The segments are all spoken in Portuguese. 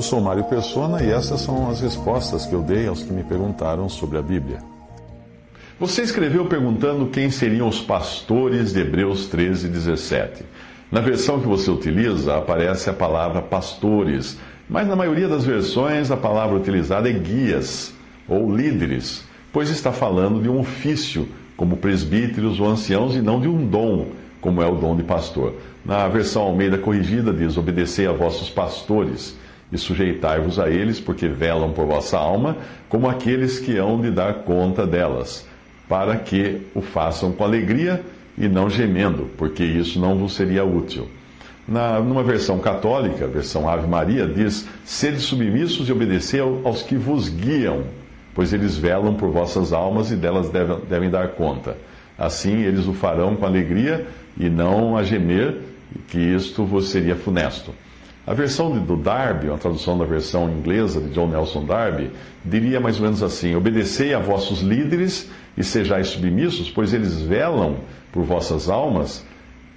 Eu sou Mário Persona e essas são as respostas que eu dei aos que me perguntaram sobre a Bíblia. Você escreveu perguntando quem seriam os pastores de Hebreus 13, 17. Na versão que você utiliza, aparece a palavra pastores, mas na maioria das versões a palavra utilizada é guias ou líderes, pois está falando de um ofício, como presbíteros ou anciãos, e não de um dom, como é o dom de pastor. Na versão Almeida Corrigida diz: Obedecei a vossos pastores e sujeitai-vos a eles, porque velam por vossa alma, como aqueles que hão de dar conta delas para que o façam com alegria e não gemendo, porque isso não vos seria útil. Na, numa versão católica, versão Ave Maria, diz: Sede submissos e obedecei aos que vos guiam, pois eles velam por vossas almas e delas devem dar conta. Assim eles o farão com alegria e não a gemer, que isto vos seria funesto. A versão do Darby, uma tradução da versão inglesa de John Nelson Darby, diria mais ou menos assim: Obedecei a vossos líderes e sejais submissos, pois eles velam por vossas almas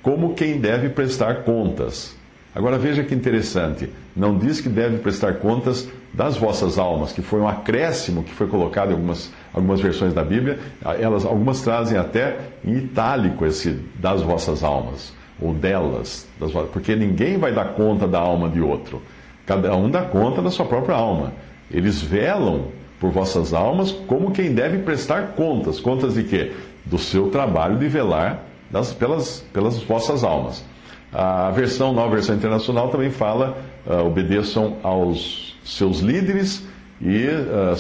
como quem deve prestar contas. Agora veja que interessante, não diz que deve prestar contas das vossas almas, que foi um acréscimo que foi colocado em algumas, algumas versões da Bíblia, elas, algumas trazem até em itálico esse das vossas almas, ou delas, das, porque ninguém vai dar conta da alma de outro, cada um dá conta da sua própria alma. Eles velam por vossas almas, como quem deve prestar contas. Contas de quê? Do seu trabalho de velar das, pelas, pelas vossas almas. A versão, nova versão internacional, também fala: uh, obedeçam aos seus líderes e uh,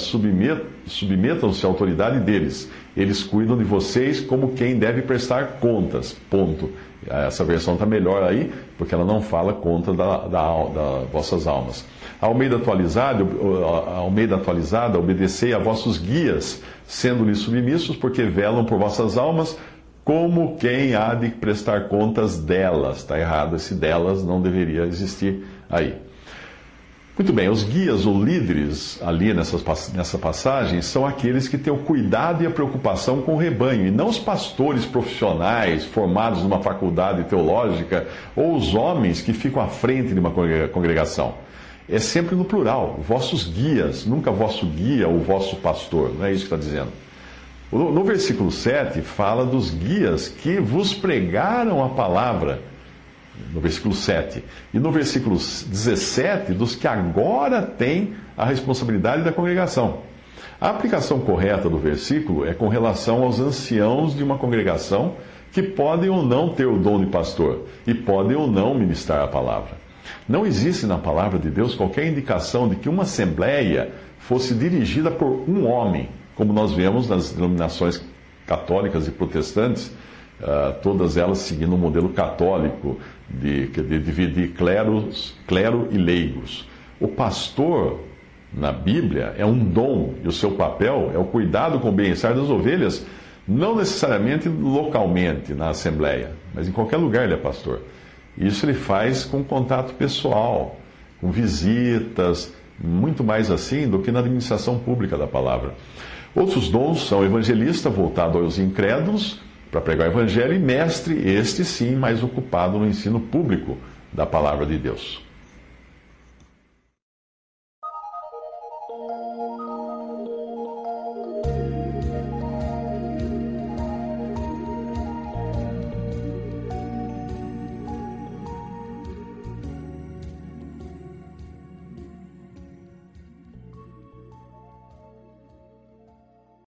submetam-se à autoridade deles. Eles cuidam de vocês como quem deve prestar contas. Ponto. Essa versão está melhor aí, porque ela não fala conta da, da, da vossas almas. Almeida atualizada, a Almeida atualizada, obedecei a vossos guias, sendo-lhes submissos, porque velam por vossas almas, como quem há de prestar contas delas. Está errado, esse delas não deveria existir aí. Muito bem, os guias ou líderes ali nessa, nessa passagem são aqueles que têm o cuidado e a preocupação com o rebanho, e não os pastores profissionais formados numa faculdade teológica ou os homens que ficam à frente de uma congregação. É sempre no plural, vossos guias, nunca vosso guia ou vosso pastor, não é isso que está dizendo. No versículo 7 fala dos guias que vos pregaram a palavra no versículo 7. E no versículo 17, dos que agora têm a responsabilidade da congregação. A aplicação correta do versículo é com relação aos anciãos de uma congregação que podem ou não ter o dom de pastor e podem ou não ministrar a palavra. Não existe na palavra de Deus qualquer indicação de que uma assembleia fosse dirigida por um homem, como nós vemos nas denominações católicas e protestantes, uh, todas elas seguindo o um modelo católico de, de dividir cleros, clero e leigos. O pastor, na Bíblia, é um dom, e o seu papel é o cuidado com o bem-estar das ovelhas, não necessariamente localmente, na Assembleia, mas em qualquer lugar ele é pastor. Isso ele faz com contato pessoal, com visitas, muito mais assim do que na administração pública da palavra. Outros dons são evangelista, voltado aos incrédulos, para pregar o Evangelho, e mestre, este sim, mais ocupado no ensino público da palavra de Deus.